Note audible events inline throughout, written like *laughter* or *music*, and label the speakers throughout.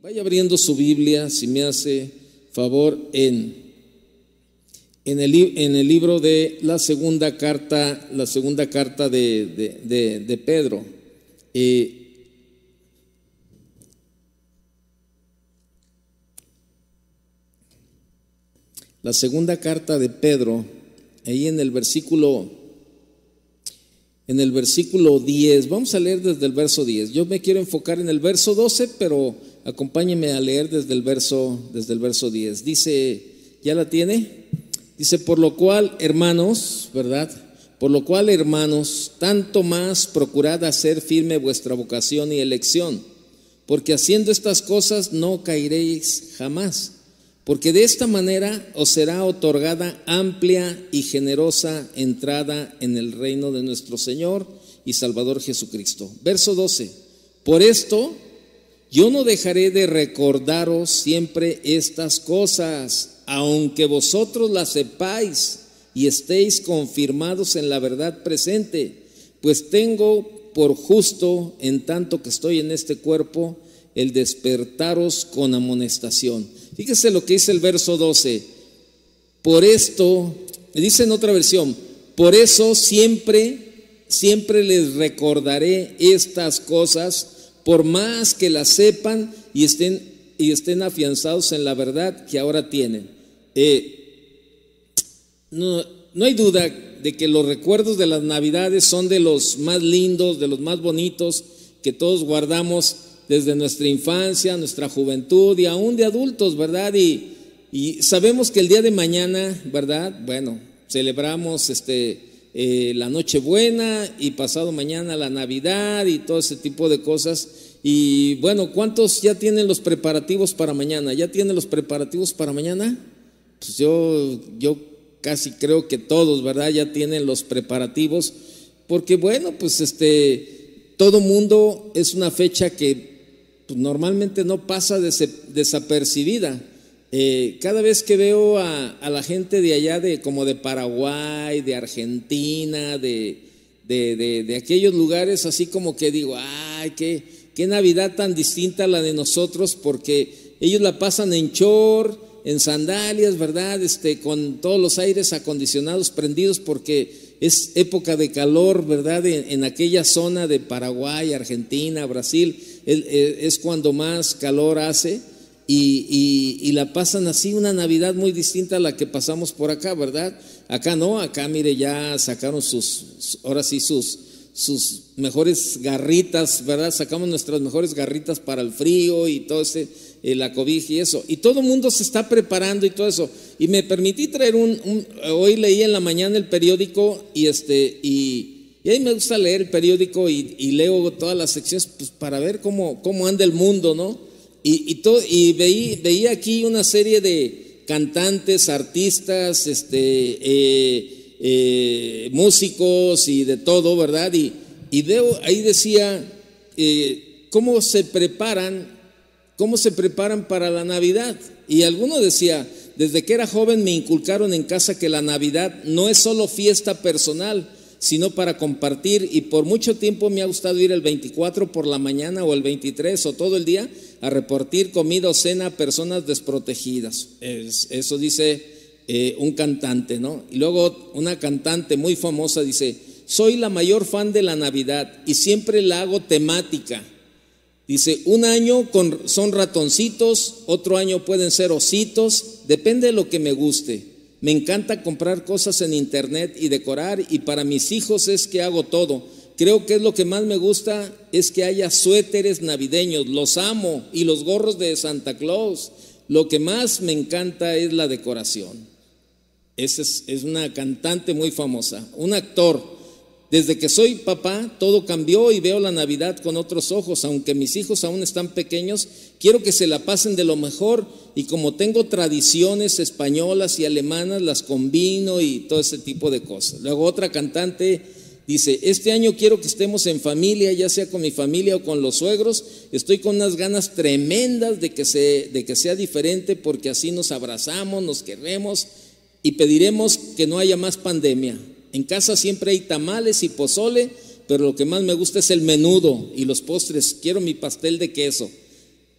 Speaker 1: Vaya abriendo su Biblia, si me hace favor, en, en, el, en el libro de la segunda carta, la segunda carta de, de, Pedro. Eh, la segunda carta de Pedro, ahí en el versículo en el versículo 10. Vamos a leer desde el verso 10. Yo me quiero enfocar en el verso 12, pero acompáñeme a leer desde el verso, desde el verso 10. Dice, ¿ya la tiene? Dice, por lo cual, hermanos, ¿verdad? Por lo cual, hermanos, tanto más procurad hacer firme vuestra vocación y elección, porque haciendo estas cosas no caeréis jamás porque de esta manera os será otorgada amplia y generosa entrada en el reino de nuestro Señor y Salvador Jesucristo. Verso 12. Por esto yo no dejaré de recordaros siempre estas cosas, aunque vosotros las sepáis y estéis confirmados en la verdad presente, pues tengo por justo, en tanto que estoy en este cuerpo, el despertaros con amonestación. Fíjese lo que dice el verso 12. Por esto, dice en otra versión, por eso siempre, siempre les recordaré estas cosas, por más que las sepan y estén, y estén afianzados en la verdad que ahora tienen. Eh, no, no hay duda de que los recuerdos de las navidades son de los más lindos, de los más bonitos que todos guardamos desde nuestra infancia, nuestra juventud y aún de adultos, ¿verdad? Y, y sabemos que el día de mañana, ¿verdad? Bueno, celebramos este, eh, la Nochebuena y pasado mañana la Navidad y todo ese tipo de cosas. Y bueno, ¿cuántos ya tienen los preparativos para mañana? ¿Ya tienen los preparativos para mañana? Pues yo, yo casi creo que todos, ¿verdad? Ya tienen los preparativos, porque bueno, pues este, todo mundo es una fecha que pues, normalmente no pasa desapercibida. Eh, cada vez que veo a, la gente de allá, de, como de Paraguay, de Argentina, de, de, aquellos lugares, así como que digo, ay, qué, qué Navidad tan distinta a la de nosotros, porque ellos la pasan en chor, en sandalias, ¿verdad? Este, con todos los aires acondicionados prendidos, porque es época de calor, ¿verdad? En, aquella zona de Paraguay, Argentina, Brasil, es cuando más calor hace y, la pasan así una Navidad muy distinta a la que pasamos por acá, ¿verdad? Acá no, acá mire, ya sacaron sus, ahora sí, sus, sus mejores garritas, ¿verdad? Sacamos nuestras mejores garritas para el frío y todo ese, eh, la cobija y eso. Y todo el mundo se está preparando y todo eso. Y me permití traer un, hoy leí en la mañana el periódico y este, y, y ahí me gusta leer el periódico y, leo todas las secciones pues, para ver cómo, cómo anda el mundo, ¿no? Y, veí, veía aquí una serie de cantantes, artistas, este, eh, eh, músicos y de todo, ¿verdad? Y, y ahí decía eh, cómo se preparan, cómo se preparan para la Navidad. Y alguno decía, desde que era joven me inculcaron en casa que la Navidad no es solo fiesta personal, sino para compartir. Y por mucho tiempo me ha gustado ir el 24 por la mañana o el 23 o todo el día a repartir comida o cena a personas desprotegidas. eso dice eh, un cantante, ¿no? Y luego una cantante muy famosa dice, soy la mayor fan de la Navidad y siempre la hago temática. Dice, un año con, son ratoncitos, otro año pueden ser ositos, depende de lo que me guste. Me encanta comprar cosas en internet y decorar y para mis hijos es que hago todo. Creo que es lo que más me gusta es que haya suéteres navideños, los amo y los gorros de Santa Claus. Lo que más me encanta es la decoración. Esa es, una cantante muy famosa, un actor. Desde que soy papá, todo cambió y veo la Navidad con otros ojos. Aunque mis hijos aún están pequeños, quiero que se la pasen de lo mejor y como tengo tradiciones españolas y alemanas, las combino y todo ese tipo de cosas. Luego otra cantante dice, este año quiero que estemos en familia, ya sea con mi familia o con los suegros. Estoy con unas ganas tremendas de que, de que sea diferente porque así nos abrazamos, nos queremos y pediremos que no haya más pandemia. En casa siempre hay tamales y pozole, pero lo que más me gusta es el menudo y los postres. Quiero mi pastel de queso.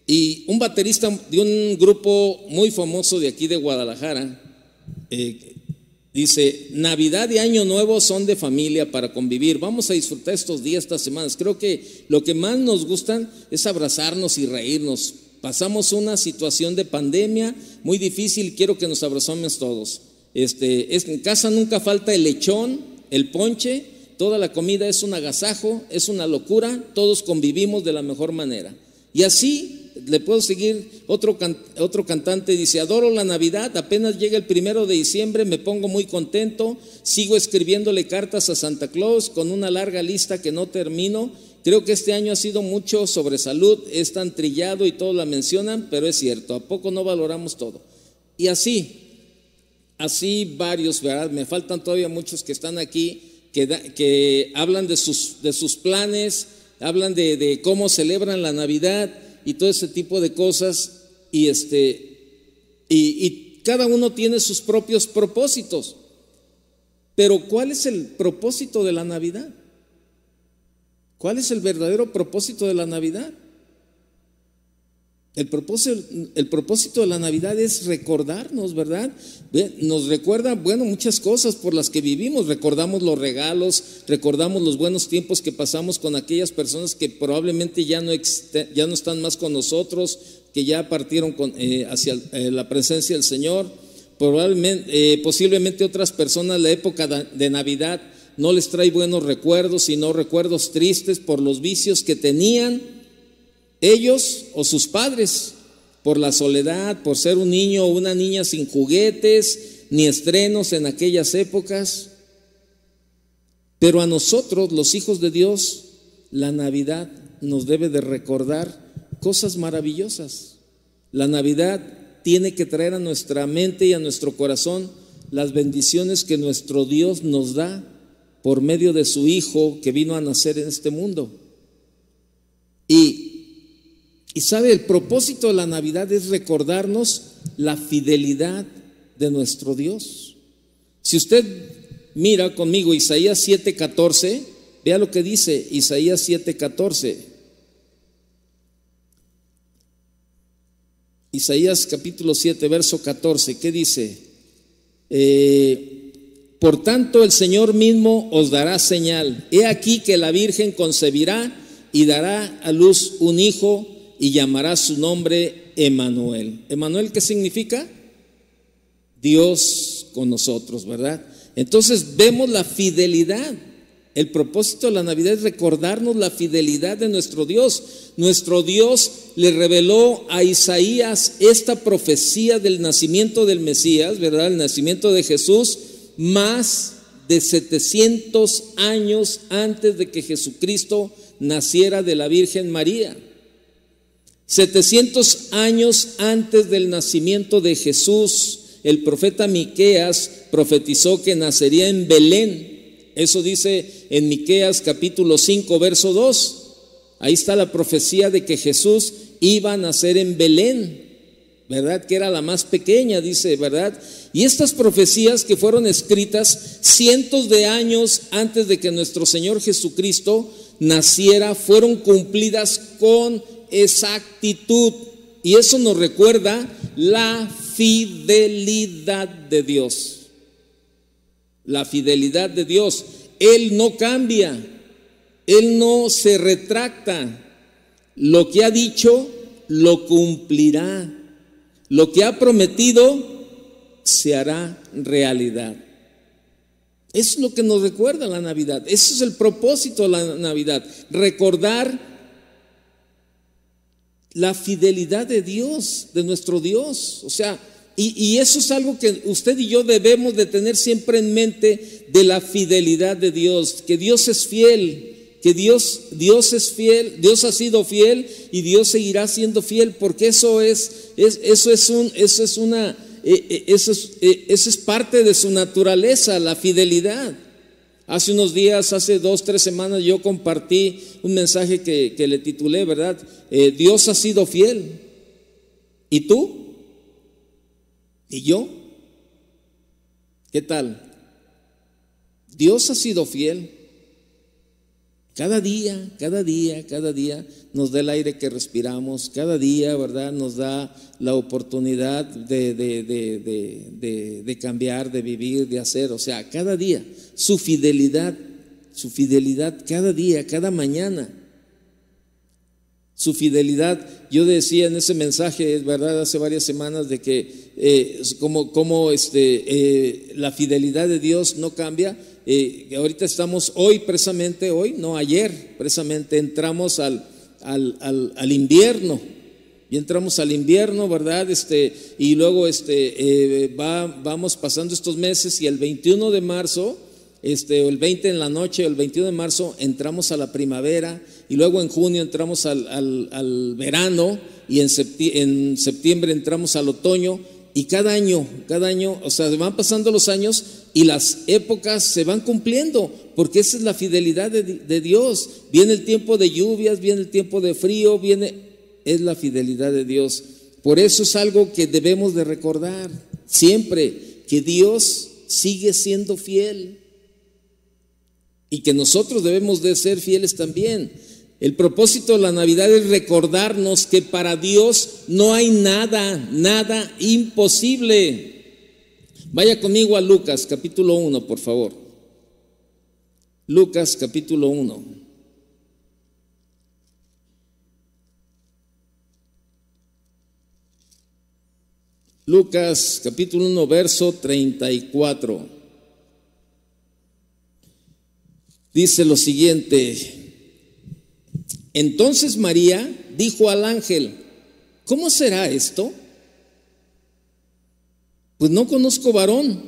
Speaker 1: Y un baterista de un grupo muy famoso de aquí de Guadalajara eh, dice, Navidad y Año Nuevo son de familia para convivir. Vamos a disfrutar estos días, estas semanas. Creo que lo que más nos gustan es abrazarnos y reírnos. Pasamos una situación de pandemia muy difícil, quiero que nos abrazamos todos. Este, en casa nunca falta el lechón, el ponche, toda la comida es un agasajo, es una locura, todos convivimos de la mejor manera. Y así le puedo seguir, otro, otro cantante dice, adoro la Navidad, apenas llega el primero de diciembre, me pongo muy contento, sigo escribiéndole cartas a Santa Claus con una larga lista que no termino. Creo que este año ha sido mucho sobre salud, es tan trillado y todos la mencionan, pero es cierto, ¿a poco no valoramos todo? Y así, así varios, ¿verdad? Me faltan todavía muchos que están aquí, que, que hablan de sus, de sus planes, hablan de, de cómo celebran la Navidad y todo ese tipo de cosas. Y, este, y, cada uno tiene sus propios propósitos. Pero ¿cuál es el propósito de la Navidad? ¿Cuál es el verdadero propósito de la Navidad? El propósito, de la Navidad es recordarnos, ¿verdad? Nos recuerda, bueno, muchas cosas por las que vivimos. Recordamos los regalos, recordamos los buenos tiempos que pasamos con aquellas personas que probablemente ya no, están más con nosotros, que ya partieron eh, hacia eh, la presencia del Señor. Eh, posiblemente otras personas la época de Navidad no les trae buenos recuerdos, sino recuerdos tristes por los vicios que tenían ellos o sus padres, por la soledad, por ser un niño o una niña sin juguetes ni estrenos en aquellas épocas. Pero a nosotros, los hijos de Dios, la Navidad nos debe de recordar cosas maravillosas. La Navidad tiene que traer a nuestra mente y a nuestro corazón las bendiciones que nuestro Dios nos da por medio de su Hijo que vino a nacer en este mundo. Y y sabe, el propósito de la Navidad es recordarnos la fidelidad de nuestro Dios. Si usted mira conmigo Isaías 7:14, vea lo que dice Isaías 7:14. Isaías capítulo 7, verso 14, ¿qué dice? Eh, por tanto, el Señor mismo os dará señal. He aquí que la Virgen concebirá y dará a luz un hijo y llamará su nombre Emanuel. ¿Emanuel qué significa? Dios con nosotros, ¿verdad? Entonces vemos la fidelidad. El propósito de la Navidad es recordarnos la fidelidad de nuestro Dios. Nuestro Dios le reveló a Isaías esta profecía del nacimiento del Mesías, ¿verdad? El nacimiento de Jesús, más de 700 años antes de que Jesucristo naciera de la Virgen María. 700 años antes del nacimiento de Jesús, el profeta Miqueas profetizó que nacería en Belén. Eso dice en Miqueas capítulo 5 verso 2. Ahí está la profecía de que Jesús iba a nacer en Belén, ¿verdad? Que era la más pequeña, dice, ¿verdad? Y estas profecías que fueron escritas cientos de años antes de que nuestro Señor Jesucristo naciera, fueron cumplidas con exactitud. Y eso nos recuerda la fidelidad de Dios. La fidelidad de Dios. Él no cambia. Él no se retracta. Lo que ha dicho, lo cumplirá. Lo que ha prometido, se hará realidad. Eso es lo que nos recuerda la Navidad. Eso es el propósito de la Navidad. Recordar la fidelidad de Dios, de nuestro Dios. O sea, y, eso es algo que usted y yo debemos de tener siempre en mente de la fidelidad de Dios, que Dios es fiel, que Dios, Dios es fiel, Dios ha sido fiel y Dios seguirá siendo fiel, porque eso es, eso es un, eso es una, eh, eh, eso es, eh, eso es parte de su naturaleza, la fidelidad. Hace unos días, hace dos, tres semanas, yo compartí un mensaje que, le titulé, ¿verdad? Eh, Dios ha sido fiel. ¿Y tú? ¿Y yo? ¿Qué tal? Dios ha sido fiel. Cada día, cada día, cada día nos da el aire que respiramos, cada día, ¿verdad? Nos da la oportunidad de, de, cambiar, de vivir, de hacer. O sea, cada día, su fidelidad, su fidelidad cada día, cada mañana. Su fidelidad, yo decía en ese mensaje, verdad, hace varias semanas, de que eh, como, como este, eh, la fidelidad de Dios no cambia, eh, ahorita estamos hoy precisamente, hoy, no ayer, precisamente entramos al, al, invierno. Y entramos al invierno, ¿verdad? Este, y luego este, eh, va, vamos pasando estos meses y el 21 de marzo, este, el 20 en la noche, el 21 de marzo, entramos a la primavera y luego en junio entramos al, al, verano y en, en septiembre entramos al otoño y cada año, cada año, o sea, van pasando los años y las épocas se van cumpliendo, porque esa es la fidelidad de, Dios. Viene el tiempo de lluvias, viene el tiempo de frío, viene, es la fidelidad de Dios. Por eso es algo que debemos de recordar siempre, que Dios sigue siendo fiel y que nosotros debemos de ser fieles también. El propósito de la Navidad es recordarnos que para Dios no hay nada, nada imposible. Vaya conmigo a Lucas capítulo 1, por favor. Lucas capítulo 1. Lucas capítulo 1, verso 34. Dice lo siguiente, entonces María dijo al ángel, ¿cómo será esto? Pues no conozco varón.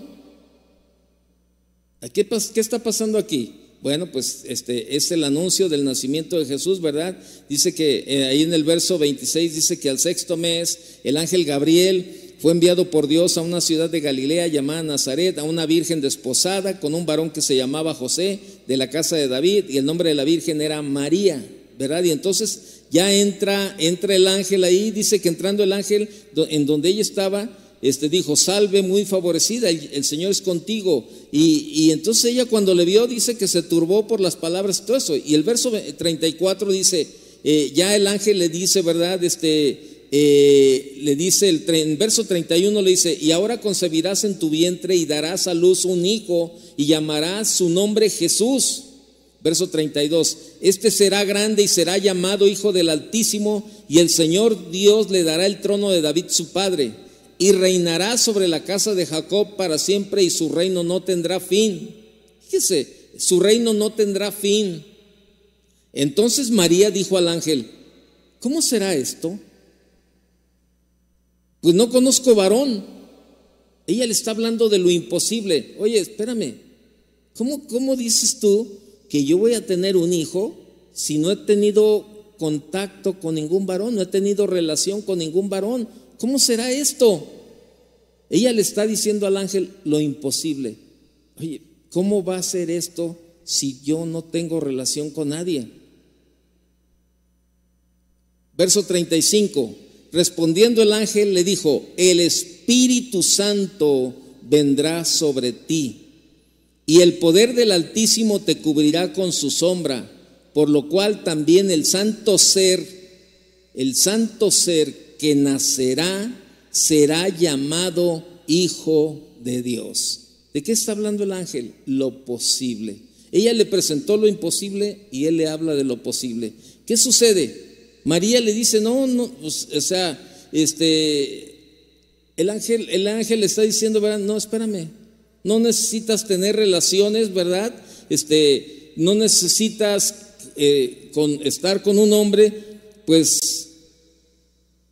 Speaker 1: ¿Qué, está pasando aquí? Bueno, pues este es el anuncio del nacimiento de Jesús, ¿verdad? Dice que eh, ahí en el verso 26 dice que al sexto mes el ángel Gabriel fue enviado por Dios a una ciudad de Galilea llamada Nazaret, a una virgen desposada con un varón que se llamaba José de la casa de David y el nombre de la virgen era María. ¿verdad? Y entonces ya entra, entra el ángel ahí, dice que entrando el ángel en donde ella estaba, este dijo, salve muy favorecida, el, Señor es contigo. Y, entonces ella cuando le vio dice que se turbó por las palabras y todo eso. Y el verso 34 dice, eh, ya el ángel le dice, ¿verdad? Este, eh, le dice, el, en verso 31 le dice, y ahora concebirás en tu vientre y darás a luz un hijo y llamarás su nombre Jesús Verso 32, este será grande y será llamado Hijo del Altísimo y el Señor Dios le dará el trono de David su padre y reinará sobre la casa de Jacob para siempre y su reino no tendrá fin. Fíjese, su reino no tendrá fin. Entonces María dijo al ángel, ¿cómo será esto? Pues no conozco varón. Ella le está hablando de lo imposible. Oye, espérame, ¿cómo, cómo dices tú que yo voy a tener un hijo si no he tenido contacto con ningún varón, no he tenido relación con ningún varón? ¿Cómo será esto? Ella le está diciendo al ángel lo imposible. Oye, ¿cómo va a ser esto si yo no tengo relación con nadie? Verso 35. Respondiendo el ángel le dijo, el Espíritu Santo vendrá sobre ti y el poder del Altísimo te cubrirá con su sombra, por lo cual también el santo ser, el santo ser que nacerá, será llamado Hijo de Dios. ¿De qué está hablando el ángel? Lo posible. Ella le presentó lo imposible y él le habla de lo posible. ¿Qué sucede? María le dice, no, no, pues, o sea, este, el ángel, el ángel le está diciendo, no, espérame, no necesitas tener relaciones, ¿verdad? Este, no necesitas eh, estar con un hombre, pues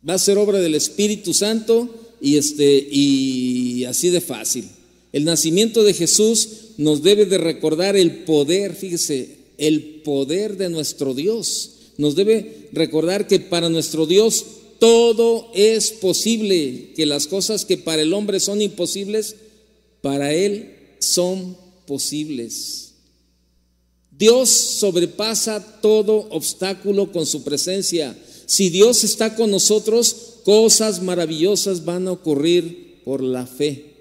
Speaker 1: va a ser obra del Espíritu Santo y, este, y así de fácil. El nacimiento de Jesús nos debe de recordar el poder, fíjese, el poder de nuestro Dios. Nos debe recordar que para nuestro Dios todo es posible, que las cosas que para el hombre son imposibles, para Él son posibles. Dios sobrepasa todo obstáculo con su presencia. Si Dios está con nosotros, cosas maravillosas van a ocurrir por la fe.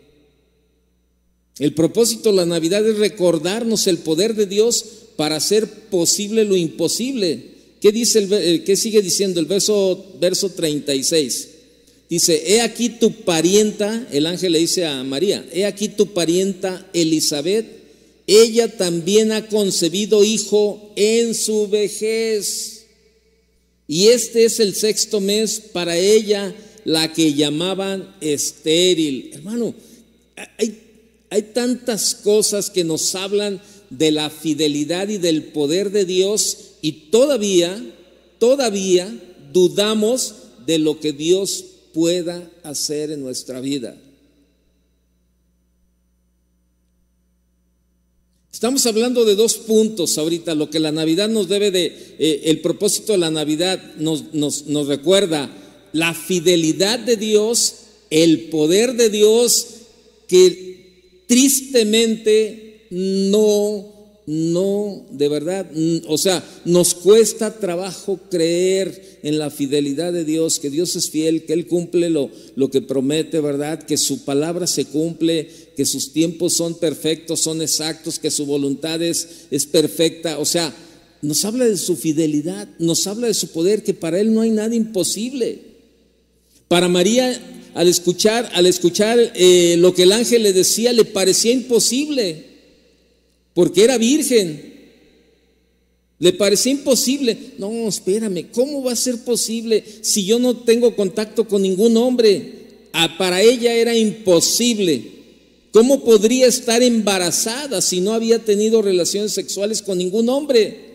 Speaker 1: El propósito de la Navidad es recordarnos el poder de Dios para hacer posible lo imposible. ¿Qué, dice el, eh, qué sigue diciendo el verso, verso 36? Dice, he aquí tu parienta, el ángel le dice a María, he aquí tu parienta Elizabeth, ella también ha concebido hijo en su vejez. Y este es el sexto mes para ella, la que llamaban estéril. Hermano, hay, hay tantas cosas que nos hablan de la fidelidad y del poder de Dios y todavía, todavía dudamos de lo que Dios pueda hacer en nuestra vida. Estamos hablando de dos puntos ahorita, lo que la Navidad nos debe de, eh, el propósito de la Navidad nos, recuerda la fidelidad de Dios, el poder de Dios, que tristemente no no, de verdad, o sea, nos cuesta trabajo creer en la fidelidad de Dios, que Dios es fiel, que Él cumple lo que promete, ¿verdad? Que su palabra se cumple, que sus tiempos son perfectos, son exactos, que su voluntad es, es perfecta. O sea, nos habla de su fidelidad, nos habla de su poder, que para Él no hay nada imposible. Para María, al escuchar, al escuchar eh, lo que el ángel le decía, le parecía imposible porque era virgen. Le parecía imposible. No, espérame, ¿cómo va a ser posible si yo no tengo contacto con ningún hombre? Ah, para ella era imposible. ¿Cómo podría estar embarazada si no había tenido relaciones sexuales con ningún hombre?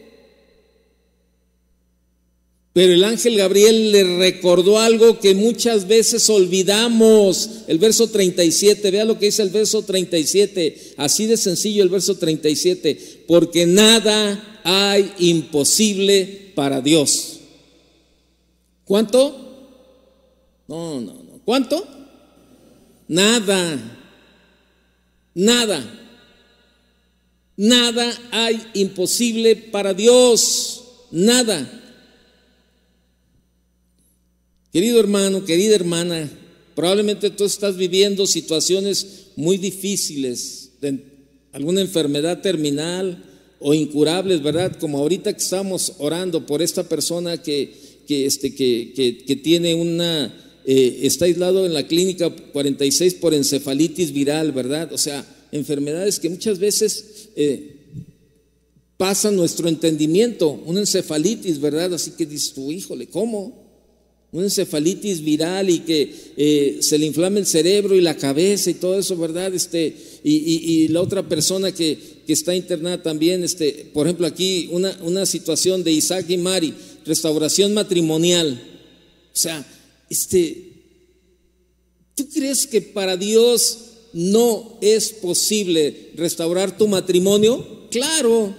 Speaker 1: Pero el ángel Gabriel le recordó algo que muchas veces olvidamos. El verso 37, vea lo que dice el verso 37. Así de sencillo el verso 37. Porque nada hay imposible para Dios. ¿Cuánto? No, no, no. ¿Cuánto? Nada. Nada. Nada hay imposible para Dios. Nada. Querido hermano, querida hermana, probablemente tú estás viviendo situaciones muy difíciles, alguna enfermedad terminal o incurables, ¿verdad? Como ahorita que estamos orando por esta persona que, que, este, tiene una, eh, está aislado en la clínica 46 por encefalitis viral, ¿verdad? O sea, enfermedades que muchas veces eh, pasan nuestro entendimiento, una encefalitis, ¿verdad? Así que dices tú, híjole, ¿cómo? una encefalitis viral y que eh, se le inflame el cerebro y la cabeza y todo eso, ¿verdad? Este, y, la otra persona que, está internada también, este, por ejemplo, aquí una, una situación de Isaac y Mari, restauración matrimonial. O sea, este, ¿tú crees que para Dios no es posible restaurar tu matrimonio? Claro.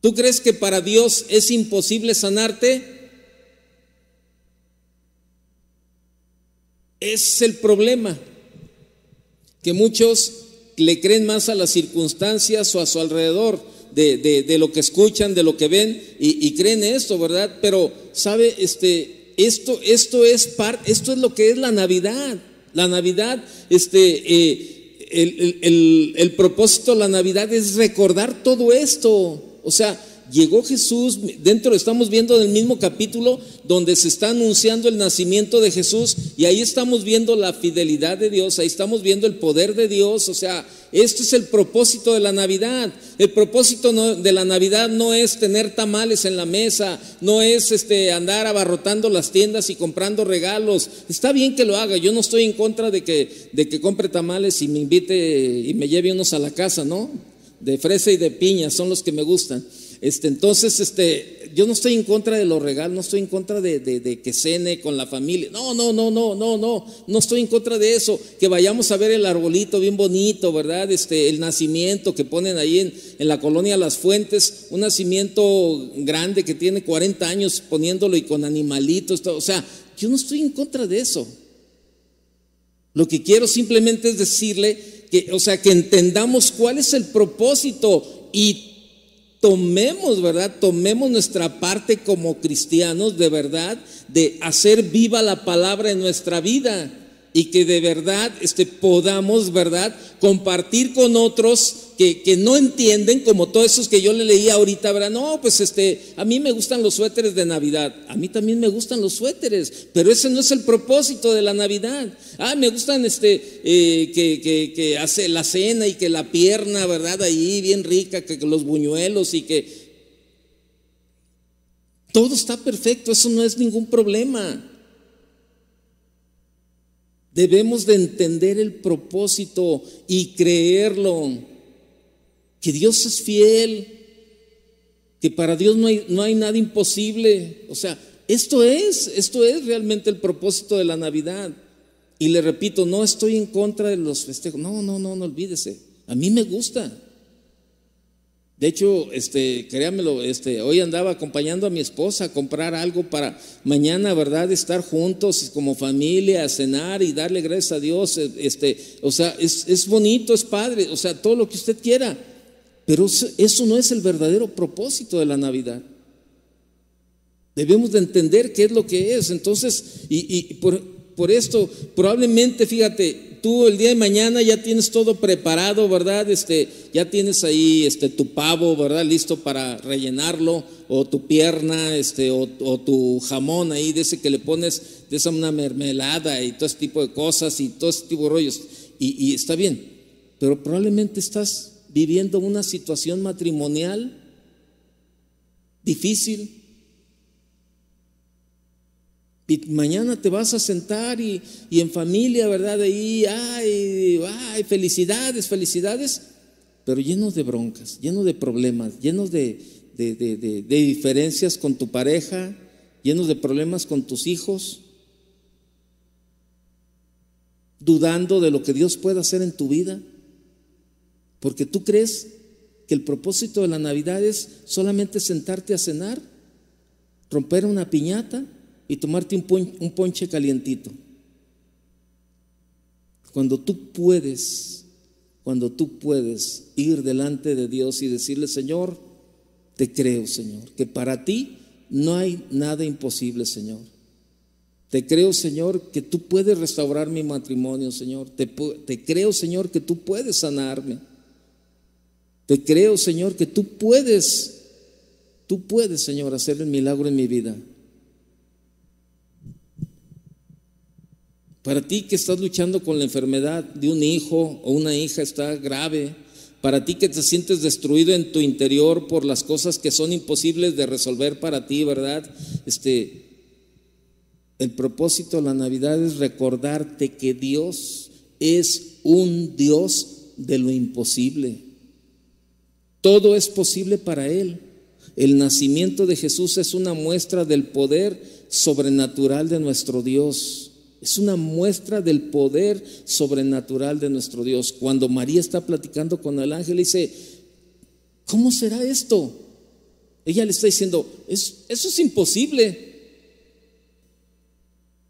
Speaker 1: ¿Tú crees que para Dios es imposible sanarte? Es el problema, que muchos le creen más a las circunstancias o a su alrededor de, lo que escuchan, de lo que ven y, creen esto, ¿verdad? Pero, ¿sabe? Este, esto, esto, es esto es lo que es la Navidad. La Navidad, este, eh, el, el, el propósito de la Navidad es recordar todo esto. O sea, llegó Jesús, dentro estamos viendo del mismo capítulo donde se está anunciando el nacimiento de Jesús y ahí estamos viendo la fidelidad de Dios, ahí estamos viendo el poder de Dios, o sea, esto es el propósito de la Navidad. El propósito de la Navidad no es tener tamales en la mesa, no es este andar abarrotando las tiendas y comprando regalos. Está bien que lo haga, yo no estoy en contra de que de que compre tamales y me invite y me lleve unos a la casa, ¿no? De fresa y de piña son los que me gustan. Este, entonces, este, yo no estoy en contra de los regalos, no estoy en contra de, que cene con la familia. No, no, no, no, no, no, no estoy en contra de eso. Que vayamos a ver el arbolito bien bonito, ¿verdad? Este, el nacimiento que ponen ahí en, la colonia Las Fuentes, un nacimiento grande que tiene 40 años poniéndolo y con animalitos, o sea, yo no estoy en contra de eso. Lo que quiero simplemente es decirle que, o sea, que entendamos cuál es el propósito y tomemos, ¿verdad? Tomemos nuestra parte como cristianos de verdad de hacer viva la palabra en nuestra vida y que de verdad este, podamos, ¿verdad? Compartir con otros que, que, no entienden, como todos esos que yo le leía ahorita, ¿verdad? No, pues este, a mí me gustan los suéteres de Navidad. A mí también me gustan los suéteres, pero ese no es el propósito de la Navidad. Ah, me gustan este, eh, que, que, que, hace la cena y que la pierna, ¿verdad? Ahí bien rica, que los buñuelos y que... Todo está perfecto, eso no es ningún problema. Debemos de entender el propósito y creerlo, que Dios es fiel, que para Dios no hay, no hay nada imposible. O sea, esto es, esto es realmente el propósito de la Navidad. Y le repito, no estoy en contra de los festejos. No, no, no, no olvídese. A mí me gusta. De hecho, este, créamelo, este, hoy andaba acompañando a mi esposa a comprar algo para mañana, ¿verdad? Estar juntos como familia, a cenar y darle gracias a Dios. Este, o sea, es, es bonito, es padre, o sea, todo lo que usted quiera. Pero eso no es el verdadero propósito de la Navidad. Debemos de entender qué es lo que es. Entonces, y, por, esto, probablemente, fíjate, tú el día de mañana ya tienes todo preparado, ¿verdad? Este, ya tienes ahí este, tu pavo, ¿verdad? Listo para rellenarlo, o tu pierna, este, o, tu jamón ahí, de ese que le pones, de esa una mermelada y todo ese tipo de cosas y todo ese tipo de rollos. Y está bien, pero probablemente estás viviendo una situación matrimonial difícil, y mañana te vas a sentar y, en familia, ¿verdad? Ahí, ay, ay, felicidades, felicidades, pero llenos de broncas, llenos de problemas, llenos de, de, diferencias con tu pareja, llenos de problemas con tus hijos, dudando de lo que Dios puede hacer en tu vida, porque tú crees que el propósito de la Navidad es solamente sentarte a cenar, romper una piñata y tomarte un, ponche calientito. Cuando tú puedes, cuando tú puedes ir delante de Dios y decirle, Señor, te creo, Señor, que para ti no hay nada imposible, Señor. Te creo, Señor, que tú puedes restaurar mi matrimonio, Señor. Te, te, creo, Señor, que tú puedes sanarme. Te creo, Señor, que tú puedes, tú puedes, Señor, hacer el milagro en mi vida. Para ti que estás luchando con la enfermedad de un hijo o una hija está grave, para ti que te sientes destruido en tu interior por las cosas que son imposibles de resolver para ti, ¿verdad? Este el propósito de la Navidad es recordarte que Dios es un Dios de lo imposible. Todo es posible para Él. El nacimiento de Jesús es una muestra del poder sobrenatural de nuestro Dios. Es una muestra del poder sobrenatural de nuestro Dios. Cuando María está platicando con el ángel, dice, ¿cómo será esto? Ella le está diciendo, eso, es imposible.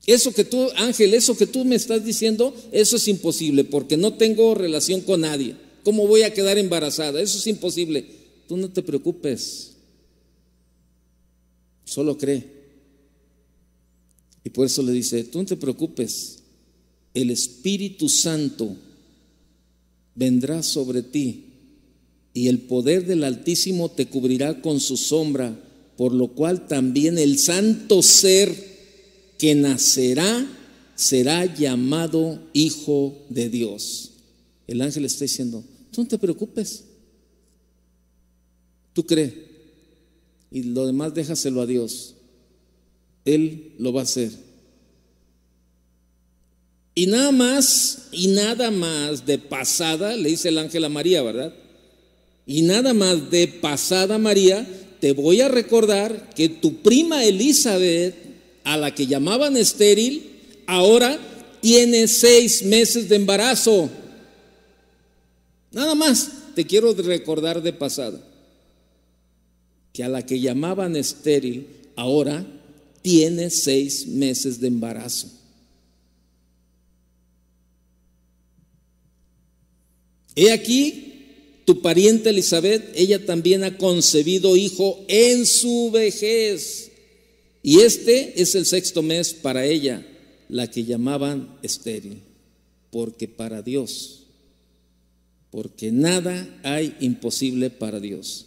Speaker 1: Eso que tú, ángel, eso que tú me estás diciendo, eso es imposible, porque no tengo relación con nadie. ¿Cómo voy a quedar embarazada? Eso es imposible. Tú no te preocupes. Solo cree. Y por eso le dice, tú no te preocupes, el Espíritu Santo vendrá sobre ti y el poder del Altísimo te cubrirá con su sombra, por lo cual también el santo ser que nacerá será llamado Hijo de Dios. El ángel está diciendo, no te preocupes, tú cree y lo demás déjaselo a Dios. Él lo va a hacer. Y nada más, y nada más de pasada, le dice el ángel a María, ¿verdad? Y nada más de pasada, María, te voy a recordar que tu prima Elizabeth, a la que llamaban estéril, ahora tiene seis meses de embarazo. Nada más te quiero recordar de pasada que a la que llamaban estéril, ahora tiene seis meses de embarazo. He aquí, tu pariente Elizabeth, ella también ha concebido hijo en su vejez. Y este es el sexto mes para ella, la que llamaban estéril, porque para Dios porque nada hay imposible para Dios.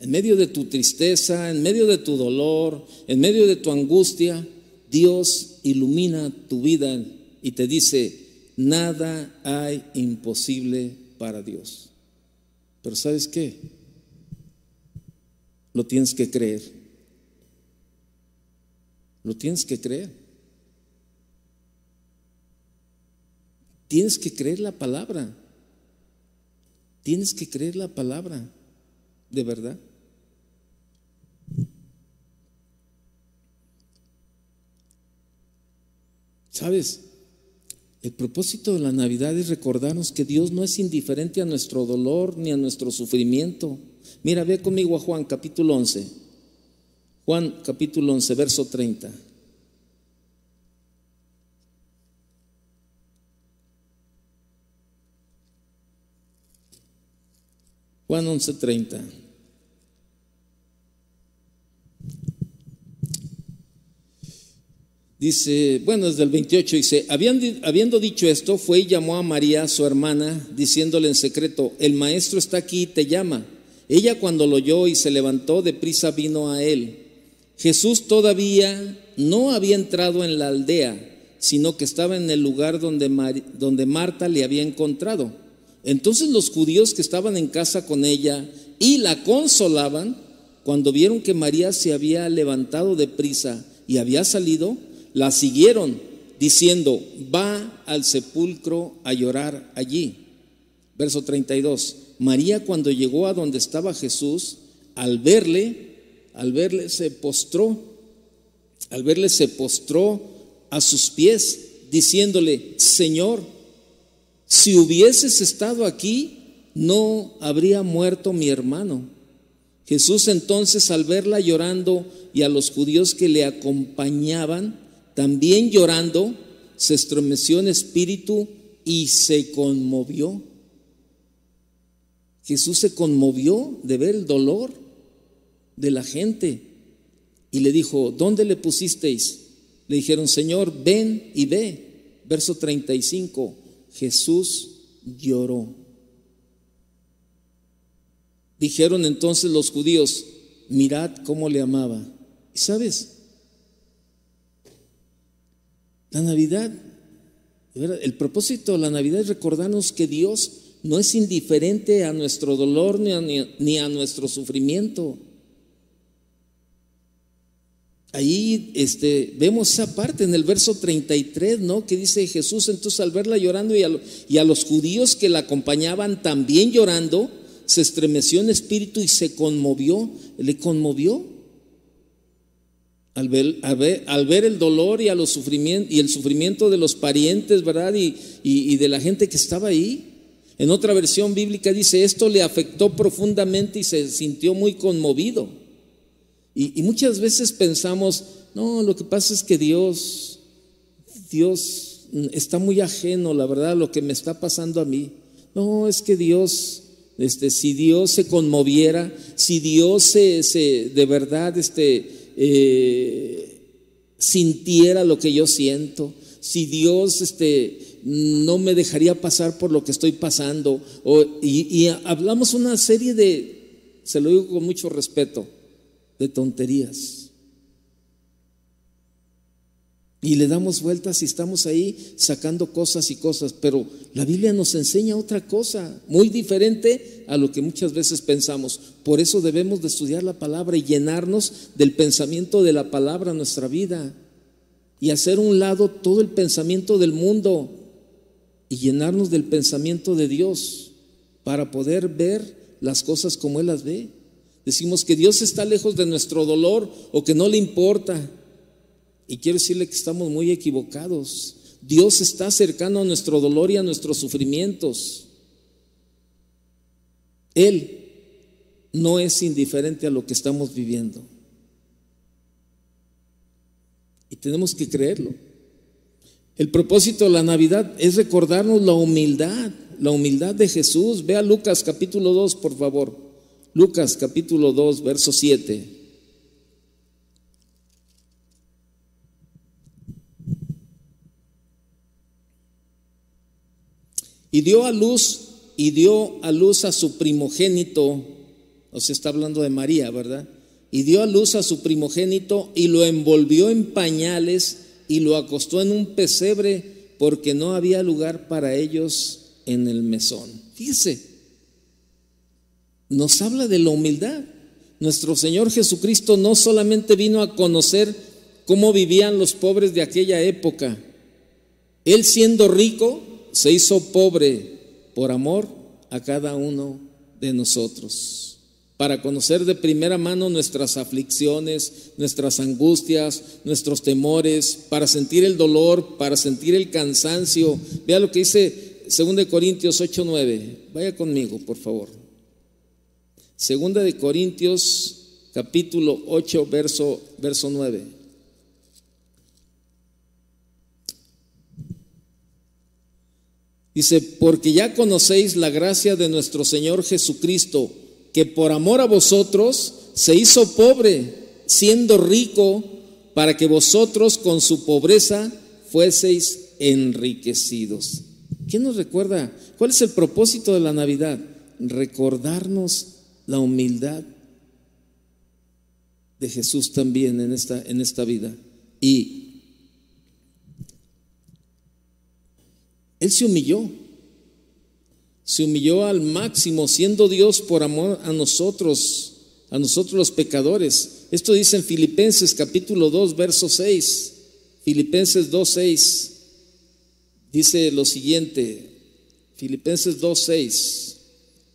Speaker 1: En medio de tu tristeza, en medio de tu dolor, en medio de tu angustia, Dios ilumina tu vida y te dice, nada hay imposible para Dios. Pero ¿sabes qué? Lo tienes que creer. Lo tienes que creer. Tienes que creer la palabra. Tienes que creer la palabra. De verdad. ¿Sabes? El propósito de la Navidad es recordarnos que Dios no es indiferente a nuestro dolor ni a nuestro sufrimiento. Mira, ve conmigo a Juan capítulo 11. Juan capítulo 11, verso 30. Juan 11, 30. Dice, bueno, desde el 28 dice, habiendo dicho esto, fue y llamó a María, su hermana, diciéndole en secreto, el maestro está aquí y te llama. Ella cuando lo oyó y se levantó, deprisa vino a él. Jesús todavía no había entrado en la aldea, sino que estaba en el lugar donde, donde Marta le había encontrado. Entonces los judíos que estaban en casa con ella y la consolaban, cuando vieron que María se había levantado deprisa y había salido, la siguieron diciendo, va al sepulcro a llorar allí. Verso 32. María cuando llegó a donde estaba Jesús, al verle, al verle se postró, al verle se postró a sus pies, diciéndole, Señor, si hubieses estado aquí, no habría muerto mi hermano. Jesús entonces al verla llorando y a los judíos que le acompañaban, también llorando, se estremeció en espíritu y se conmovió. Jesús se conmovió de ver el dolor de la gente y le dijo, ¿dónde le pusisteis? Le dijeron, Señor, ven y ve. Verso 35, Jesús lloró. Dijeron entonces los judíos, mirad cómo le amaba. ¿Y sabes? La Navidad, el propósito de la Navidad es recordarnos que Dios no es indiferente a nuestro dolor ni a, nuestro sufrimiento. Ahí este, vemos esa parte en el verso 33, ¿no? Que dice Jesús, entonces al verla llorando y a, y los judíos que la acompañaban también llorando, se estremeció en espíritu y se conmovió, le conmovió al ver, al ver, el dolor y, a los sufrimientos, y el sufrimiento de los parientes, ¿verdad? Y, y, de la gente que estaba ahí. En otra versión bíblica dice, esto le afectó profundamente y se sintió muy conmovido. Y, muchas veces pensamos, no, lo que pasa es que Dios, Dios está muy ajeno, la verdad, a lo que me está pasando a mí. No, es que Dios, este, si Dios se conmoviera, si Dios se, se de verdad, este, eh, sintiera lo que yo siento, si Dios este, no me dejaría pasar por lo que estoy pasando. O, y, hablamos una serie de, se lo digo con mucho respeto, de tonterías. Y le damos vueltas y estamos ahí sacando cosas y cosas, pero la Biblia nos enseña otra cosa, muy diferente a lo que muchas veces pensamos. Por eso debemos de estudiar la palabra y llenarnos del pensamiento de la palabra en nuestra vida y hacer un lado todo el pensamiento del mundo y llenarnos del pensamiento de Dios para poder ver las cosas como Él las ve. Decimos que Dios está lejos de nuestro dolor o que no le importa. Y quiero decirle que estamos muy equivocados. Dios está cercano a nuestro dolor y a nuestros sufrimientos. Él no es indiferente a lo que estamos viviendo. Y tenemos que creerlo. El propósito de la Navidad es recordarnos la humildad, la humildad de Jesús. Vea Lucas capítulo 2, por favor. Lucas capítulo 2, verso 7. y dio a luz y dio a luz a su primogénito, o se está hablando de María, ¿verdad? Y dio a luz a su primogénito y lo envolvió en pañales y lo acostó en un pesebre porque no había lugar para ellos en el mesón. Fíjese, nos habla de la humildad. Nuestro Señor Jesucristo no solamente vino a conocer cómo vivían los pobres de aquella época, Él siendo rico se hizo pobre por amor a cada uno de nosotros para conocer de primera mano nuestras aflicciones, nuestras angustias, nuestros temores, para sentir el dolor, para sentir el cansancio. Vea lo que dice 2 Corintios 8, 9. Vaya conmigo, por favor. Segunda de Corintios capítulo 8, verso, verso 9. Dice, porque ya conocéis la gracia de nuestro Señor Jesucristo que por amor a vosotros se hizo pobre, siendo rico, para que vosotros con su pobreza fueseis enriquecidos. ¿Quién nos recuerda? ¿Cuál es el propósito de la Navidad? Recordarnos la humildad de Jesús también en esta, en esta vida. Y Él se humilló se humilló al máximo, siendo Dios por amor a nosotros, a nosotros los pecadores. Esto dice en Filipenses capítulo 2, verso 6. Filipenses 2, 6. Dice lo siguiente, Filipenses 2, 6.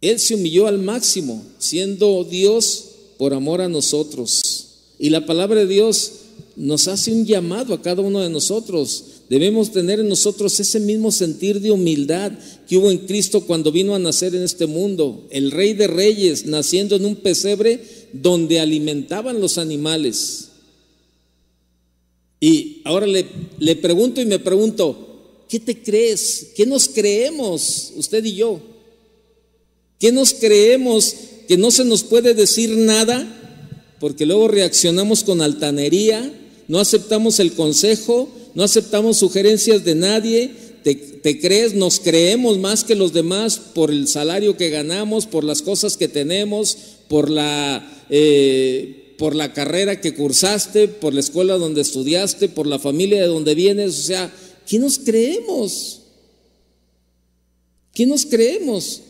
Speaker 1: Él se humilló al máximo, siendo Dios por amor a nosotros. Y la palabra de Dios nos hace un llamado a cada uno de nosotros Debemos tener en nosotros ese mismo sentir de humildad que hubo en Cristo cuando vino a nacer en este mundo, el rey de reyes, naciendo en un pesebre donde alimentaban los animales. Y ahora le, le pregunto y me pregunto, ¿qué te crees? ¿Qué nos creemos usted y yo? ¿Qué nos creemos que no se nos puede decir nada? Porque luego reaccionamos con altanería, no aceptamos el consejo, no aceptamos sugerencias de nadie, te, crees, nos creemos más que los demás por el salario que ganamos, por las cosas que tenemos, por la, eh, por la carrera que cursaste, por la escuela donde estudiaste, por la familia de donde vienes. O sea, ¿qué nos creemos? ¿Qué nos creemos?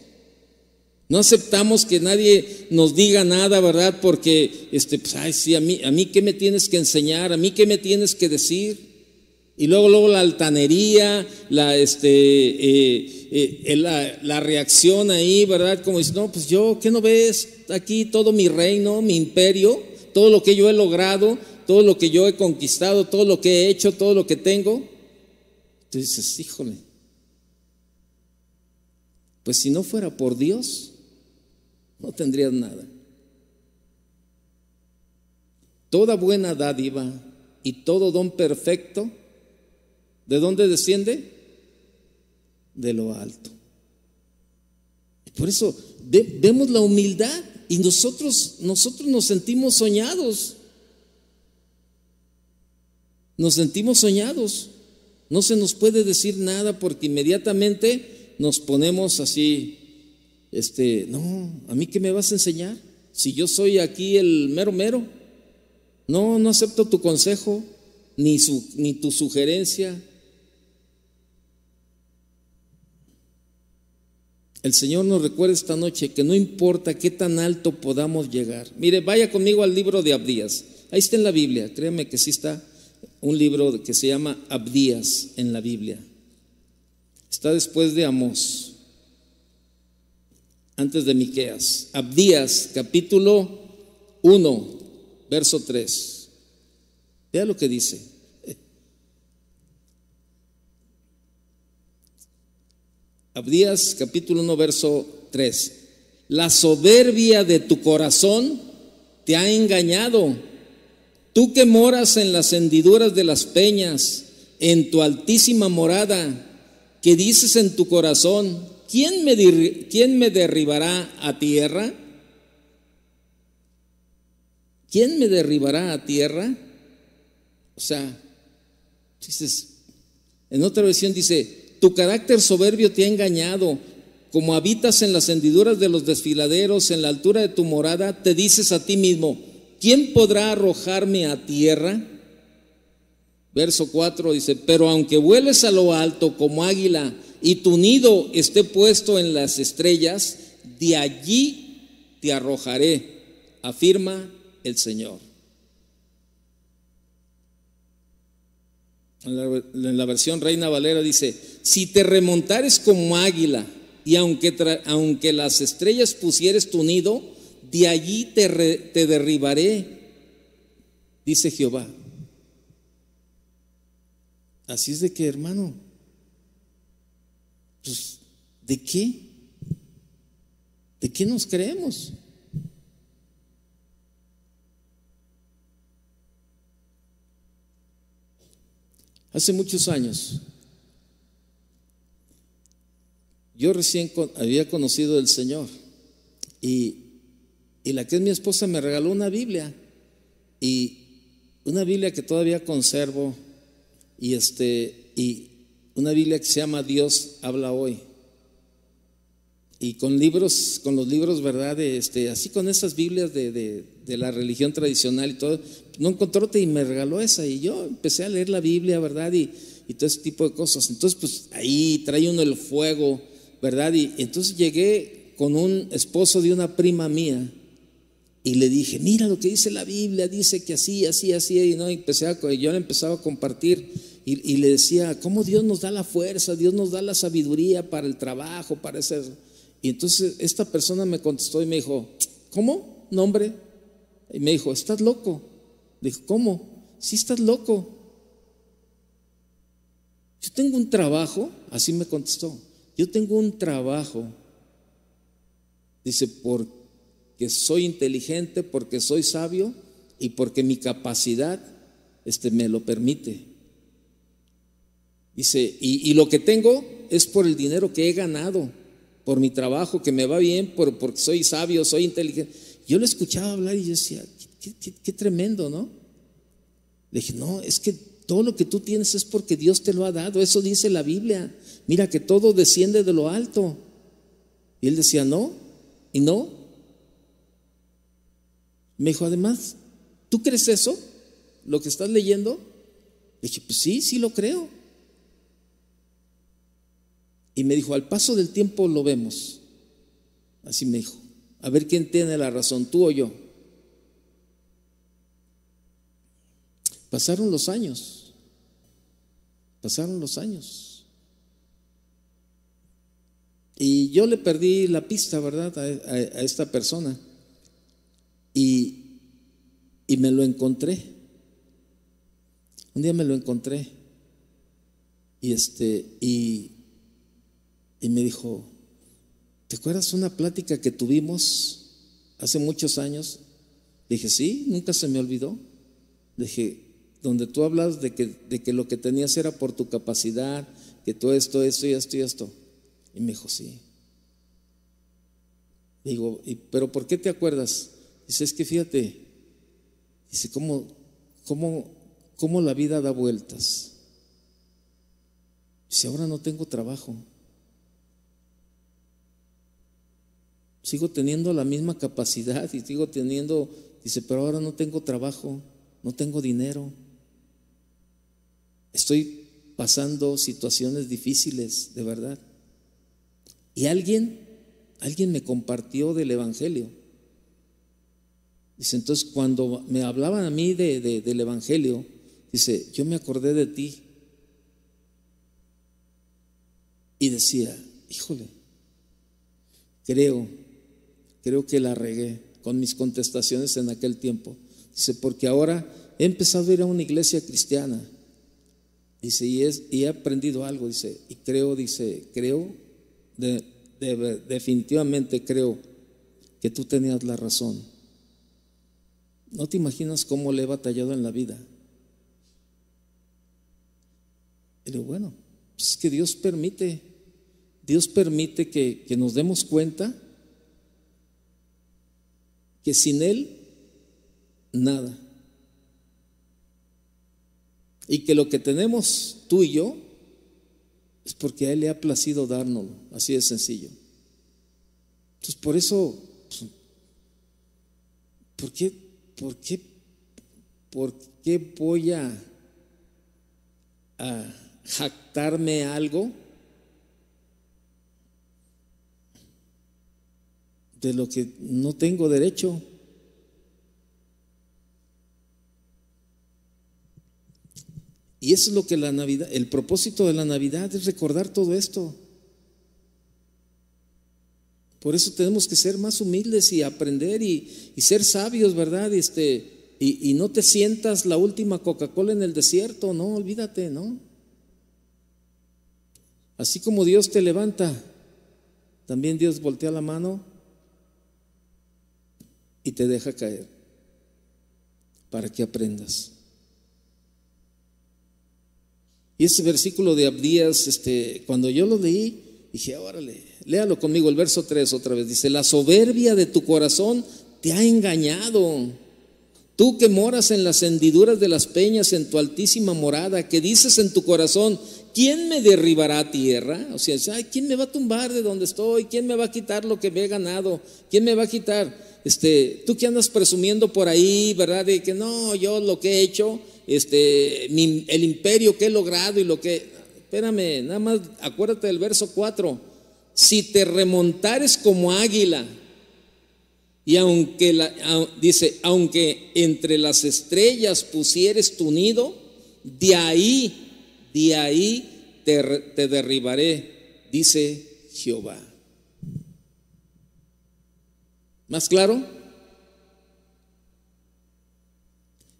Speaker 1: No aceptamos que nadie nos diga nada, ¿verdad? Porque, este, pues, ay, sí, a mí, a mí qué me tienes que enseñar, a mí qué me tienes que decir. Y luego, luego la altanería, la, este, eh, eh, la, reacción ahí, ¿verdad? Como dice, no, pues yo, ¿qué no ves aquí todo mi reino, mi imperio, todo lo que yo he logrado, todo lo que yo he conquistado, todo lo que he hecho, todo lo que tengo? Tú dices, híjole, pues si no fuera por Dios, no tendrías nada. Toda buena dádiva y todo don perfecto ¿De dónde desciende? De lo alto. Por eso vemos la humildad y nosotros, nosotros nos sentimos soñados. Nos sentimos soñados. No se nos puede decir nada porque inmediatamente nos ponemos así, este, no, ¿a mí qué me vas a enseñar? Si yo soy aquí el mero mero. No, no acepto tu consejo, ni, su, ni tu sugerencia, El Señor nos recuerda esta noche que no importa qué tan alto podamos llegar. Mire, vaya conmigo al libro de Abdías. Ahí está en la Biblia. Créeme que sí está un libro que se llama Abdías en la Biblia. Está después de Amós, antes de Miqueas. Abdías, capítulo 1, verso 3. Vea lo que dice. *laughs* Abdías capítulo 1, verso 3. La soberbia de tu corazón te ha engañado. Tú que moras en las hendiduras de las peñas, en tu altísima morada, que dices en tu corazón, ¿quién me, quién me derribará a tierra? ¿Quién me derribará a tierra? O sea, dices, en otra versión dice, tu carácter soberbio te ha engañado, como habitas en las hendiduras de los desfiladeros, en la altura de tu morada, te dices a ti mismo, ¿quién podrá arrojarme a tierra? Verso 4 dice, pero aunque vueles a lo alto como águila y tu nido esté puesto en las estrellas, de allí te arrojaré, afirma el Señor. En la, versión Reina Valera dice, si te remontares como águila y aunque, aunque las estrellas pusieres tu nido, de allí te, te derribaré, dice Jehová. Así es de que, hermano, pues, ¿de qué? ¿De qué nos creemos? Hace muchos años, yo recién había conocido al Señor y, y la que es mi esposa me regaló una Biblia y una Biblia que todavía conservo y este y una Biblia que se llama Dios habla hoy. Y con libros, con los libros, ¿verdad? este, así con esas Biblias de, de, la religión tradicional y todo, no encontró y me regaló esa. Y yo empecé a leer la Biblia, ¿verdad? Y, y todo ese tipo de cosas. Entonces, pues ahí trae uno el fuego, ¿verdad? Y entonces llegué con un esposo de una prima mía y le dije, mira lo que dice la Biblia, dice que así, así, así, y no, y empecé a, yo le empezaba a compartir y, le decía, ¿cómo Dios nos da la fuerza? Dios nos da la sabiduría para el trabajo, para ese... Y entonces esta persona me contestó y me dijo, ¿cómo? ¿Nombre? Y me dijo, ¿estás loco? Le dije, ¿cómo? Sí, estás loco. Yo tengo un trabajo, así me contestó, yo tengo un trabajo, dice, porque soy inteligente, porque soy sabio y porque mi capacidad este, me lo permite. Dice, y, lo que tengo es por el dinero que he ganado, por mi trabajo, que me va bien, por, porque soy sabio, soy inteligente. Yo le escuchaba hablar y yo decía, qué, tremendo, ¿no? Le dije, no, es que todo lo que tú tienes es porque Dios te lo ha dado, eso dice la Biblia. Mira que todo desciende de lo alto. Y él decía, no, y no. Me dijo, además, ¿tú crees eso? ¿Lo que estás leyendo? Le dije, pues sí, sí lo creo. Y me dijo, al paso del tiempo lo vemos. Así me dijo, a ver quién tiene la razón, tú o yo. Pasaron los años, pasaron los años. Y yo le perdí la pista, ¿verdad? A, esta persona. Y, y me lo encontré. Un día me lo encontré. Y este, y y me dijo, ¿te acuerdas una plática que tuvimos hace muchos años? Dije, sí, nunca se me olvidó. Dije, donde tú hablas de que, de que lo que tenías era por tu capacidad, que todo esto, esto y esto y esto. Y me dijo, sí. Digo, ¿pero por qué te acuerdas? Dice, es que fíjate, dice, ¿cómo, cómo, cómo la vida da vueltas? Si ahora no tengo trabajo. Sigo teniendo la misma capacidad y sigo teniendo, dice, pero ahora no tengo trabajo, no tengo dinero. Estoy pasando situaciones difíciles, de verdad. Y alguien, alguien me compartió del Evangelio. Dice, entonces cuando me hablaban a mí de, del Evangelio, dice, yo me acordé de ti. Y decía, híjole, creo creo que la regué con mis contestaciones en aquel tiempo. Dice, porque ahora he empezado a ir a una iglesia cristiana. Dice, y, es, y he aprendido algo, dice, y creo, dice, creo, definitivamente creo que tú tenías la razón. No te imaginas cómo le he batallado en la vida. Digo, bueno, pues es que Dios permite, Dios permite que, que nos demos cuenta que sin Él, nada. Y que lo que tenemos tú y yo es porque a Él le ha placido dárnoslo, así de sencillo. Entonces, por eso, pues, ¿por qué, por qué, por qué voy a, a jactarme algo de lo que no tengo derecho? Y eso es lo que la Navidad, el propósito de la Navidad es recordar todo esto. Por eso tenemos que ser más humildes y aprender y, ser sabios, ¿verdad? Este, y, y, no te sientas la última Coca-Cola en el desierto, no, olvídate, ¿no? Así como Dios te levanta, también Dios voltea la mano y te deja caer para que aprendas. Y ese versículo de Abdías, este, cuando yo lo leí, dije, órale, léalo conmigo, el verso 3 otra vez. Dice, la soberbia de tu corazón te ha engañado. Tú que moras en las hendiduras de las peñas, en tu altísima morada, que dices en tu corazón, ¿quién me derribará a tierra? O sea, ¿quién me va a tumbar de donde estoy? ¿Quién me va a quitar lo que me he ganado? ¿Quién me va a quitar? Este, tú que andas presumiendo por ahí, ¿verdad? De que no, yo lo que he hecho, este, el imperio que he logrado y lo que... Espérame, nada más acuérdate del verso 4. Si te remontares como águila, y aunque la, dice, aunque entre las estrellas pusieres tu nido, de ahí, de ahí te, derribaré, dice Jehová. ¿Más claro?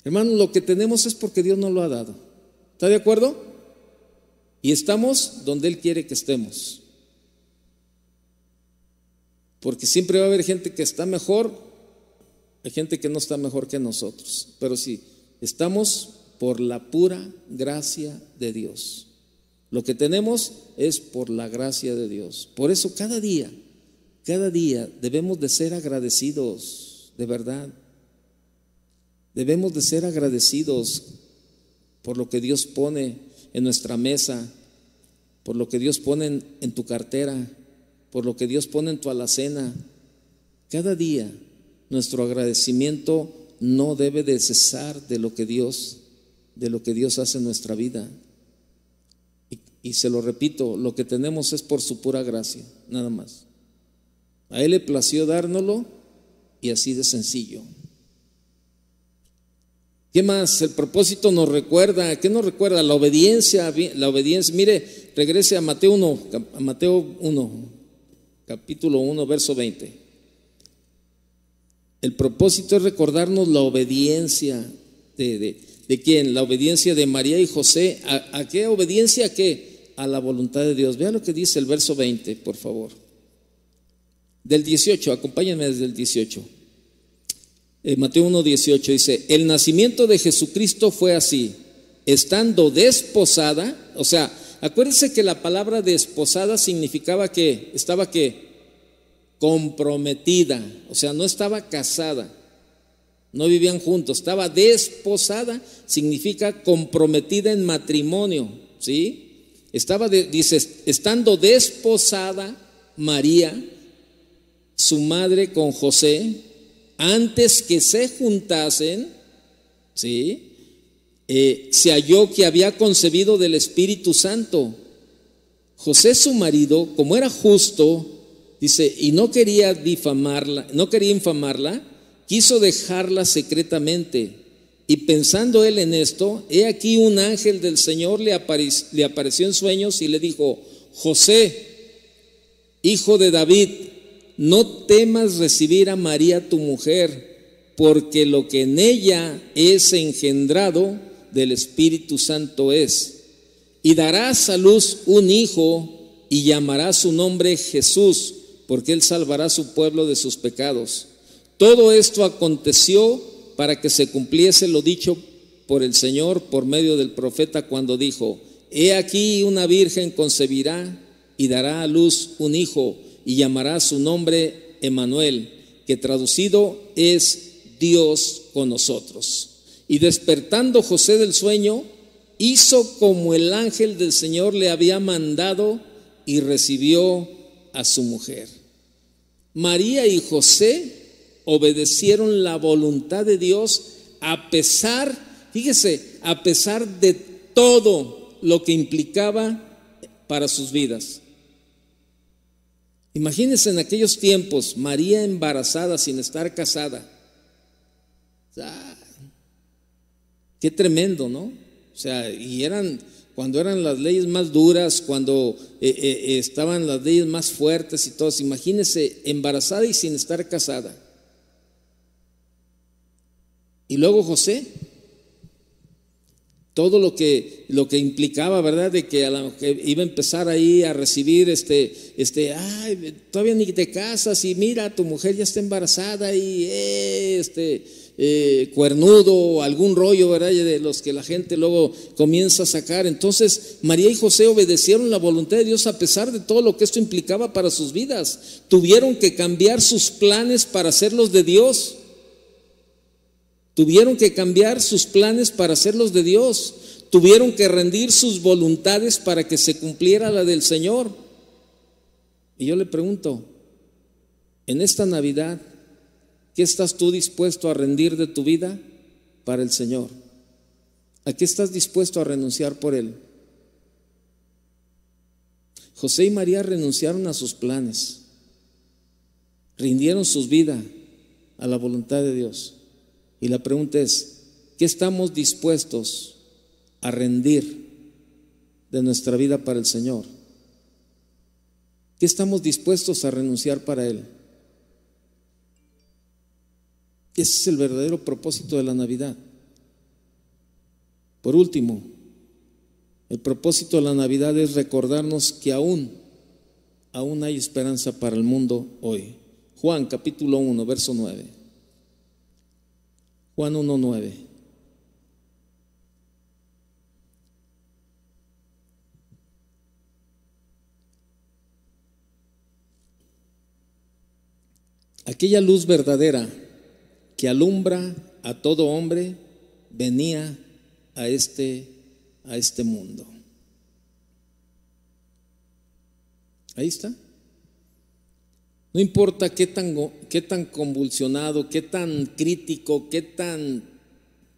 Speaker 1: Hermano, lo que tenemos es porque Dios nos lo ha dado. ¿Está de acuerdo? Y estamos donde Él quiere que estemos. Porque siempre va a haber gente que está mejor, hay gente que no está mejor que nosotros. Pero sí, estamos por la pura gracia de Dios. Lo que tenemos es por la gracia de Dios. Por eso cada día, cada día debemos de ser agradecidos, de verdad. Debemos de ser agradecidos por lo que Dios pone en nuestra mesa, por lo que Dios pone en, tu cartera, por lo que Dios pone en tu alacena. Cada día nuestro agradecimiento no debe de cesar de lo que Dios, de lo que Dios hace en nuestra vida. Y, se lo repito, lo que tenemos es por su pura gracia, nada más. A Él le plació dárnoslo y así de sencillo. ¿Qué más? El propósito nos recuerda, ¿qué nos recuerda? La obediencia, la obediencia. Mire, regrese a Mateo 1, a Mateo 1, capítulo 1, verso 20. El propósito es recordarnos la obediencia de, quién? La obediencia de María y José. ¿A, ¿A, qué obediencia? ¿A qué? A la voluntad de Dios. Vea lo que dice el verso 20, por favor. Del 18, acompáñenme desde el 18. Eh, Mateo 1.18 dice, el nacimiento de Jesucristo fue así, estando desposada, o sea, acuérdense que la palabra desposada significaba que estaba que comprometida, o sea, no estaba casada, no vivían juntos, estaba desposada, significa comprometida en matrimonio, ¿sí? Estaba, dice, estando desposada María, su madre con José, antes que se juntasen, ¿sí? Eh, se halló que había concebido del Espíritu Santo. José su marido, como era justo, dice, y no quería difamarla, no quería infamarla, quiso dejarla secretamente. Y pensando él en esto, he aquí un ángel del Señor le, apareció en sueños y le dijo, José, hijo de David, no temas recibir a María tu mujer, porque lo que en ella es engendrado del Espíritu Santo es. Y darás a luz un hijo y llamará su nombre Jesús, porque él salvará su pueblo de sus pecados. Todo esto aconteció para que se cumpliese lo dicho por el Señor por medio del profeta cuando dijo, He aquí una virgen concebirá y dará a luz un hijo y llamará su nombre Emanuel, que traducido es Dios con nosotros. Y despertando José del sueño, hizo como el ángel del Señor le había mandado y recibió a su mujer. María y José obedecieron la voluntad de Dios a pesar, fíjese, a pesar de todo lo que implicaba para sus vidas. Imagínense en aquellos tiempos, María embarazada sin estar casada. qué tremendo, ¿no? O sea, y eran cuando eran las leyes más duras, cuando eh, eh, estaban las leyes más fuertes y todo. Imagínense embarazada y sin estar casada. Y luego José, todo lo que, lo que implicaba, ¿verdad? De que, a la, iba a empezar ahí a recibir este, este, ay, todavía ni te casas y mira, tu mujer ya está embarazada y este, eh, cuernudo algún rollo, ¿verdad? De los que la gente luego comienza a sacar. Entonces, María y José obedecieron la voluntad de Dios a pesar de todo lo que esto implicaba para sus vidas. Tuvieron que cambiar sus planes para hacerlos de Dios. Tuvieron que cambiar sus planes para hacerlos de Dios. Tuvieron que rendir sus voluntades para que se cumpliera la del Señor. Y yo le pregunto, en esta Navidad, ¿qué estás tú dispuesto a rendir de tu vida para el Señor? ¿A qué estás dispuesto a renunciar por Él? José y María renunciaron a sus planes, rindieron sus vidas a la voluntad de Dios. Y la pregunta es, ¿qué estamos dispuestos a rendir de nuestra vida para el Señor? ¿Qué estamos dispuestos a renunciar para Él? Ese es el verdadero propósito de la Navidad. Por último, el propósito de la Navidad es recordarnos que aún, aún hay esperanza para el mundo hoy. Juan capítulo 1, verso 9. Juan 1.9. Aquella luz verdadera que alumbra a todo hombre venía a este, a este mundo. Ahí está. No importa qué tan, qué tan convulsionado, qué tan crítico, qué tan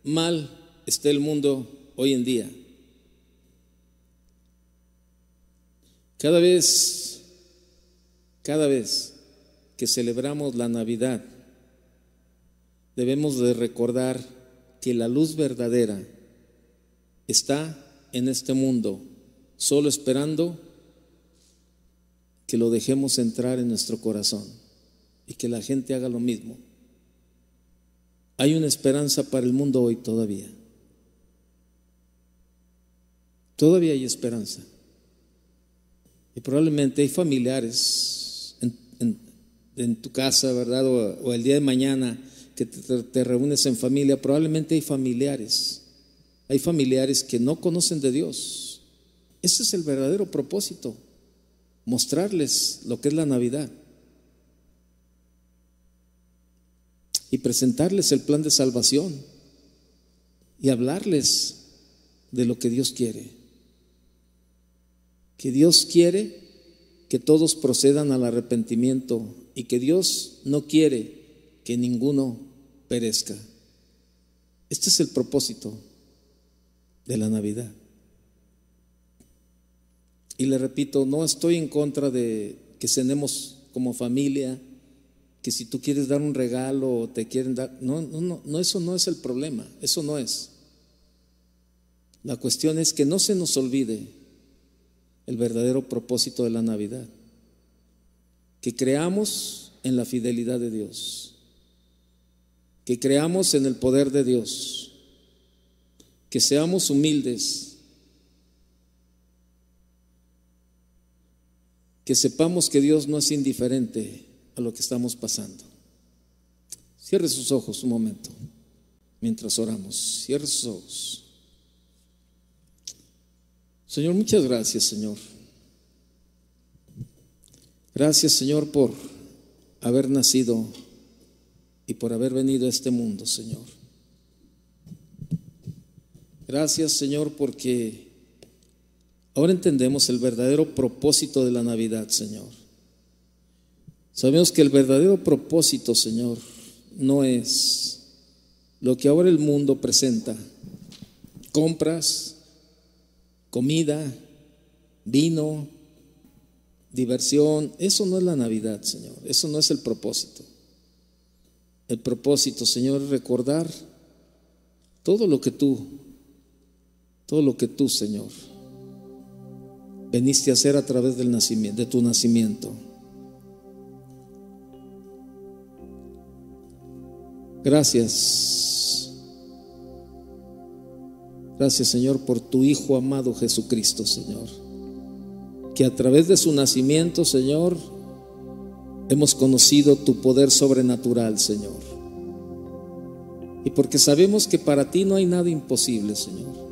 Speaker 1: mal esté el mundo hoy en día. Cada vez, cada vez que celebramos la Navidad, debemos de recordar que la luz verdadera está en este mundo, solo esperando que lo dejemos entrar en nuestro corazón y que la gente haga lo mismo. Hay una esperanza para el mundo hoy todavía. Todavía hay esperanza. Y probablemente hay familiares en, tu casa, ¿verdad? O, el día de mañana que te, te reúnes en familia, probablemente hay familiares. Hay familiares que no conocen de Dios. Ese es el verdadero propósito mostrarles lo que es la Navidad y presentarles el plan de salvación y hablarles de lo que Dios quiere. Que Dios quiere que todos procedan al arrepentimiento y que Dios no quiere que ninguno perezca. Este es el propósito de la Navidad. Y le repito, no estoy en contra de que cenemos como familia, que si tú quieres dar un regalo o te quieren dar, no, no, no, no, eso no es el problema, eso no es. La cuestión es que no se nos olvide el verdadero propósito de la Navidad, que creamos en la fidelidad de Dios, que creamos en el poder de Dios, que seamos humildes que sepamos que Dios no es indiferente a lo que estamos pasando. Cierre sus ojos un momento mientras oramos. Cierre sus ojos. Señor, muchas gracias, Señor. Gracias, Señor, por haber nacido y por haber venido a este mundo, Señor. Gracias, Señor, porque ahora entendemos el verdadero propósito de la Navidad, Señor. Sabemos que el verdadero propósito, Señor, no es lo que ahora el mundo presenta. Compras, comida, vino, diversión. Eso no es la Navidad, Señor. Eso no es el propósito. El propósito, Señor, es recordar todo lo que tú, todo lo que tú, Señor, veniste a hacer a través del nacimiento, de tu nacimiento. Gracias. Gracias, Señor, por tu Hijo amado Jesucristo, Señor. Que a través de su nacimiento, Señor, hemos conocido tu poder sobrenatural, Señor. Y porque sabemos que para ti no hay nada imposible, Señor.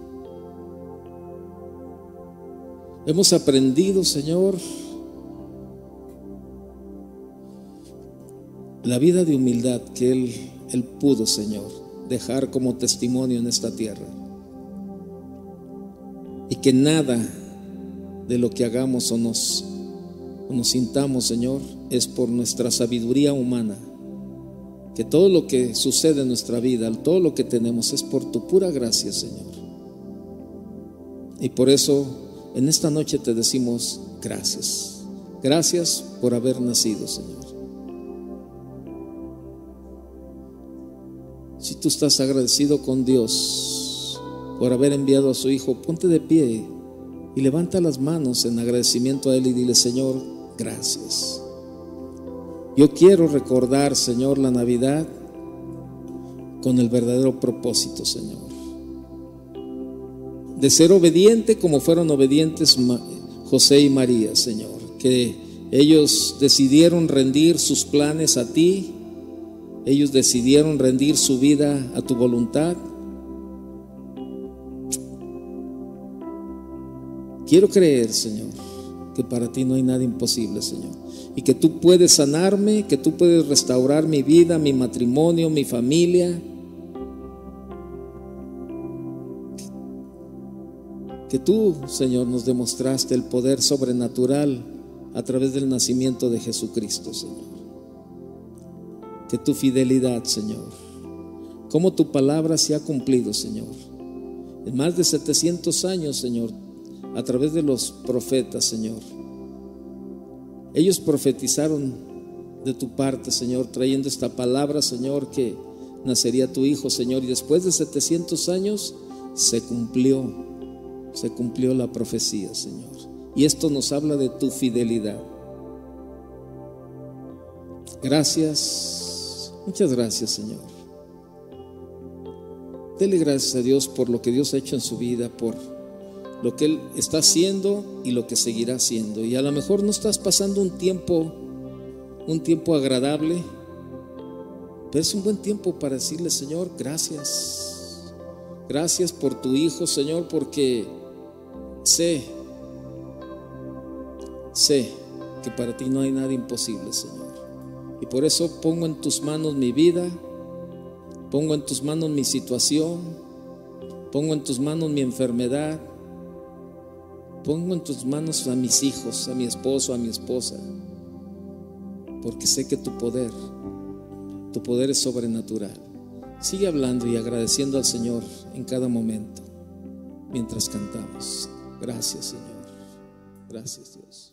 Speaker 1: Hemos aprendido, Señor, la vida de humildad que Él, pudo, Señor, dejar como testimonio en esta tierra. Y que nada de lo que hagamos nos, o nos sintamos, Señor, es por nuestra sabiduría humana. Que todo lo que sucede en nuestra vida, todo lo que tenemos es por tu pura gracia, Señor. Y por eso en esta noche te decimos gracias. Gracias por haber nacido, Señor. Si tú estás agradecido con Dios por haber enviado a su Hijo, ponte de pie y levanta las manos en agradecimiento a Él y dile, Señor, gracias. Yo quiero recordar, Señor, la Navidad con el verdadero propósito, Señor. De ser obediente como fueron obedientes José y María, Señor. Que ellos decidieron rendir sus planes a ti. Ellos decidieron rendir su vida a tu voluntad. Quiero creer, Señor, que para ti no hay nada imposible, Señor y que tú puedes sanarme, que tú puedes restaurar mi vida, mi matrimonio, mi familia. Tú, Señor, nos demostraste el poder sobrenatural a través del nacimiento de Jesucristo, Señor. Que tu fidelidad, Señor, como tu palabra se ha cumplido, Señor. En más de 700 años, Señor, a través de los profetas, Señor ellos profetizaron de tu parte, Señor, trayendo esta palabra, Señor, que nacería tu Hijo, Señor. Y después de 700 años se cumplió, se cumplió la profecía, Señor. Y esto nos habla de tu fidelidad. Gracias, muchas gracias, Señor. Dele gracias a Dios por lo que Dios ha hecho en su vida, por lo que Él está haciendo y lo que seguirá haciendo. Y a lo mejor no estás pasando un tiempo, un tiempo agradable, pero es un buen tiempo para decirle, Señor, gracias. Gracias por tu Hijo, Señor, porque sé, sé que para ti no hay nada imposible, Señor. Y por eso pongo en tus manos mi vida, pongo en tus manos mi situación, pongo en tus manos mi enfermedad, Pongo en tus manos a mis hijos, a mi esposo, a mi esposa, porque sé que tu poder, tu poder es sobrenatural. Sigue hablando y agradeciendo al Señor en cada momento mientras cantamos. Gracias Señor. Gracias Dios.